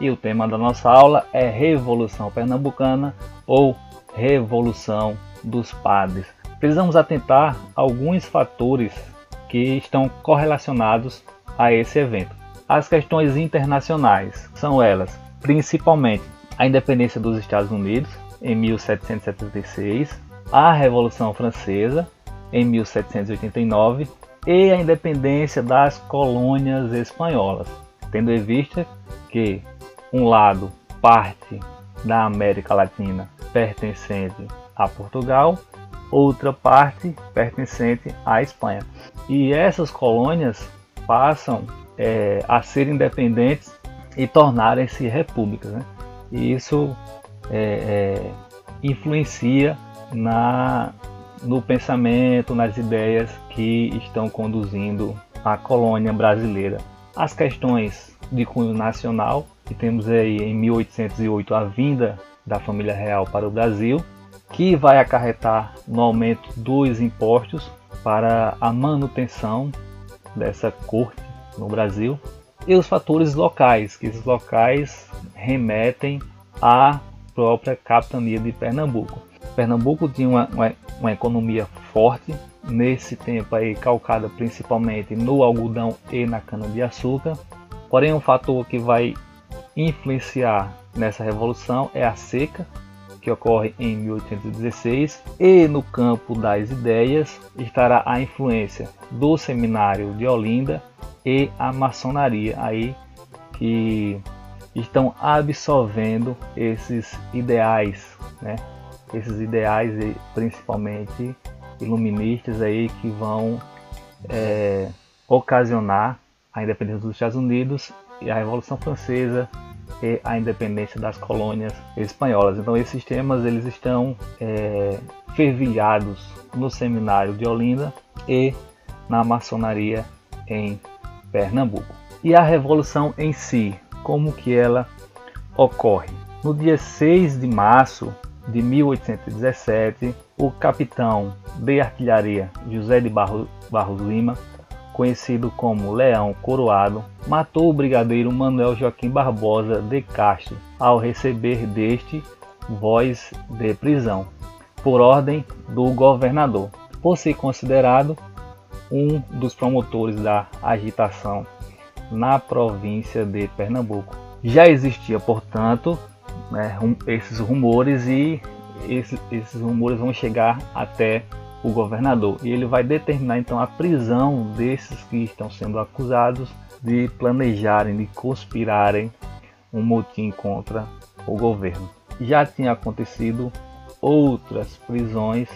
e o tema da nossa aula é Revolução Pernambucana ou Revolução dos Padres. Precisamos atentar alguns fatores que estão correlacionados a esse evento. As questões internacionais são elas, principalmente a independência dos Estados Unidos em 1776, a Revolução Francesa em 1789 e a independência das colônias espanholas, tendo em vista que um lado parte da América Latina pertencente a Portugal, outra parte pertencente à Espanha. E essas colônias passam é, a ser independentes e tornarem-se repúblicas. Né? E isso é, é, influencia na, no pensamento, nas ideias que estão conduzindo a colônia brasileira. As questões de cunho nacional, que temos aí em 1808 a vinda da família real para o Brasil, que vai acarretar no aumento dos impostos para a manutenção dessa corte no Brasil e os fatores locais, que esses locais remetem à própria capitania de Pernambuco. Pernambuco tinha uma, uma, uma economia forte, nesse tempo aí calcada principalmente no algodão e na cana-de-açúcar. Porém, um fator que vai influenciar nessa revolução é a seca, que ocorre em 1816, e no campo das ideias estará a influência do seminário de Olinda e a maçonaria aí que estão absorvendo esses ideais, né? Esses ideais principalmente iluministas aí que vão é, ocasionar a independência dos Estados Unidos e a Revolução Francesa e a independência das colônias espanholas. Então esses temas eles estão é, fervilhados no seminário de Olinda e na maçonaria em Pernambuco. E a revolução em si, como que ela ocorre? No dia 6 de março de 1817, o capitão de artilharia José de Barros, Barros Lima, conhecido como Leão Coroado, matou o brigadeiro Manuel Joaquim Barbosa de Castro ao receber deste voz de prisão, por ordem do governador, por ser considerado um dos promotores da agitação na província de Pernambuco. Já existia, portanto, né, esses rumores e esses, esses rumores vão chegar até o governador e ele vai determinar então a prisão desses que estão sendo acusados de planejarem, de conspirarem um motim contra o governo. Já tinha acontecido outras prisões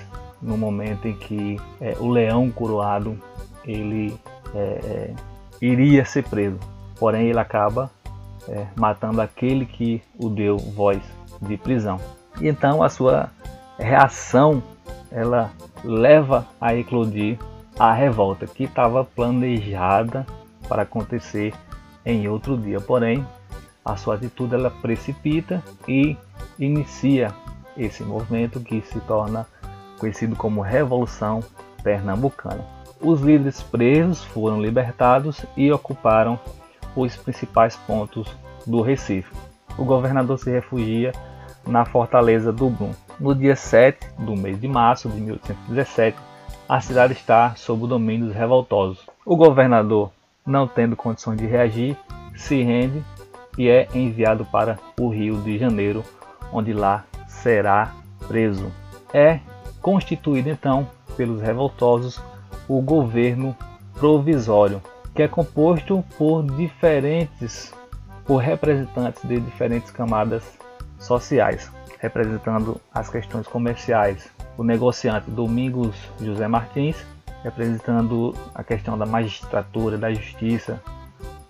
no momento em que é, o leão coroado ele é, é, iria ser preso, porém ele acaba é, matando aquele que o deu voz de prisão. E então a sua reação ela leva a eclodir a revolta que estava planejada para acontecer em outro dia. Porém, a sua atitude ela precipita e inicia esse movimento que se torna conhecido como Revolução Pernambucana. Os líderes presos foram libertados e ocuparam os principais pontos do Recife. O governador se refugia na fortaleza do Brum. No dia 7 do mês de março de 1817, a cidade está sob o domínio dos revoltosos. O governador, não tendo condições de reagir, se rende e é enviado para o Rio de Janeiro, onde lá será preso. É constituído então pelos revoltosos o governo provisório, que é composto por diferentes por representantes de diferentes camadas sociais, representando as questões comerciais. O negociante Domingos José Martins, representando a questão da magistratura, da justiça,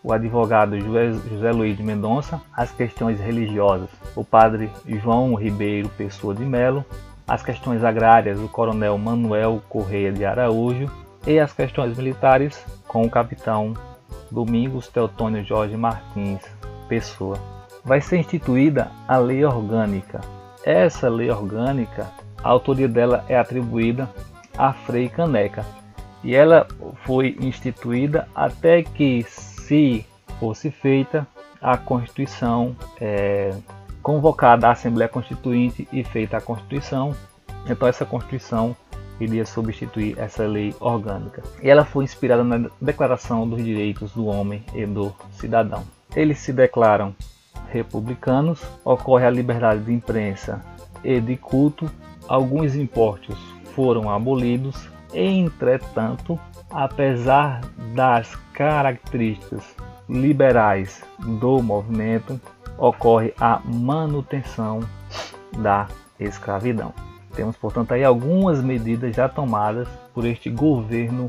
o advogado José Luiz de Mendonça, as questões religiosas, o padre João Ribeiro Pessoa de Melo, as questões agrárias, o coronel Manuel Correia de Araújo e as questões militares com o capitão Domingos Teotônio Jorge Martins Pessoa vai ser instituída a lei orgânica. Essa lei orgânica, a autoria dela é atribuída a Frei Caneca e ela foi instituída até que se fosse feita a Constituição é, convocada a Assembleia Constituinte e feita a Constituição. Então essa Constituição iria substituir essa lei orgânica. E ela foi inspirada na Declaração dos Direitos do Homem e do Cidadão. Eles se declaram republicanos, ocorre a liberdade de imprensa e de culto, alguns impostos foram abolidos, entretanto, apesar das características liberais do movimento, ocorre a manutenção da escravidão. Temos, portanto, aí algumas medidas já tomadas por este governo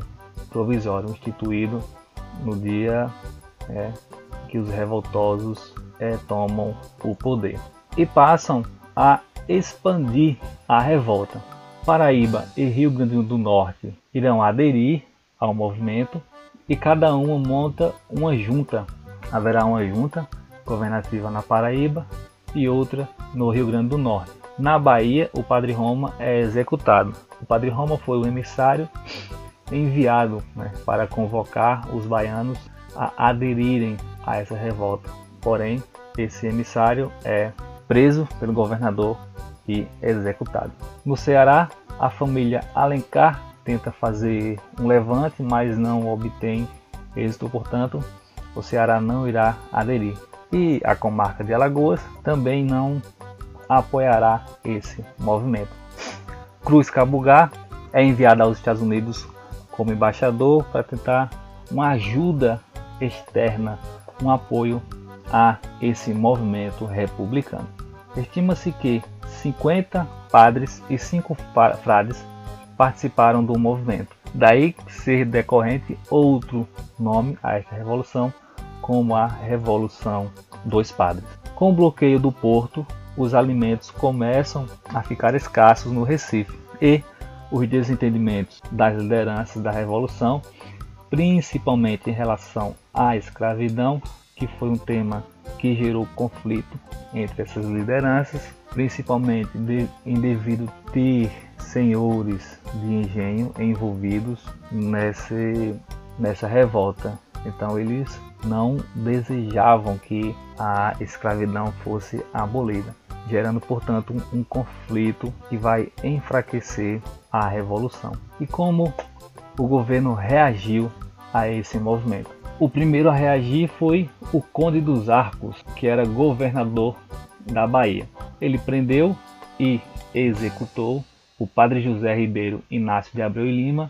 provisório instituído no dia é, que os revoltosos é, tomam o poder e passam a expandir a revolta. Paraíba e Rio Grande do Norte irão aderir ao movimento e cada uma monta uma junta. Haverá uma junta governativa na Paraíba e outra no Rio Grande do Norte. Na Bahia, o Padre Roma é executado. O Padre Roma foi o emissário enviado né, para convocar os baianos a aderirem a essa revolta. Porém, esse emissário é preso pelo governador e executado. No Ceará, a família Alencar tenta fazer um levante, mas não obtém êxito, portanto, o Ceará não irá aderir. E a comarca de Alagoas também não apoiará esse movimento. Cruz Cabugá é enviado aos Estados Unidos como embaixador para tentar uma ajuda externa, um apoio a esse movimento republicano. Estima-se que 50 padres e 5 frades participaram do movimento. Daí ser decorrente outro nome a esta revolução, como a Revolução dos Padres. Com o bloqueio do porto, os alimentos começam a ficar escassos no Recife e os desentendimentos das lideranças da revolução, principalmente em relação à escravidão, que foi um tema que gerou conflito entre essas lideranças, principalmente de, em devido ter senhores de engenho envolvidos nesse, nessa revolta. Então eles não desejavam que a escravidão fosse abolida, gerando, portanto, um, um conflito que vai enfraquecer a revolução. E como o governo reagiu a esse movimento? O primeiro a reagir foi o Conde dos Arcos, que era governador da Bahia. Ele prendeu e executou o padre José Ribeiro Inácio de Abreu e Lima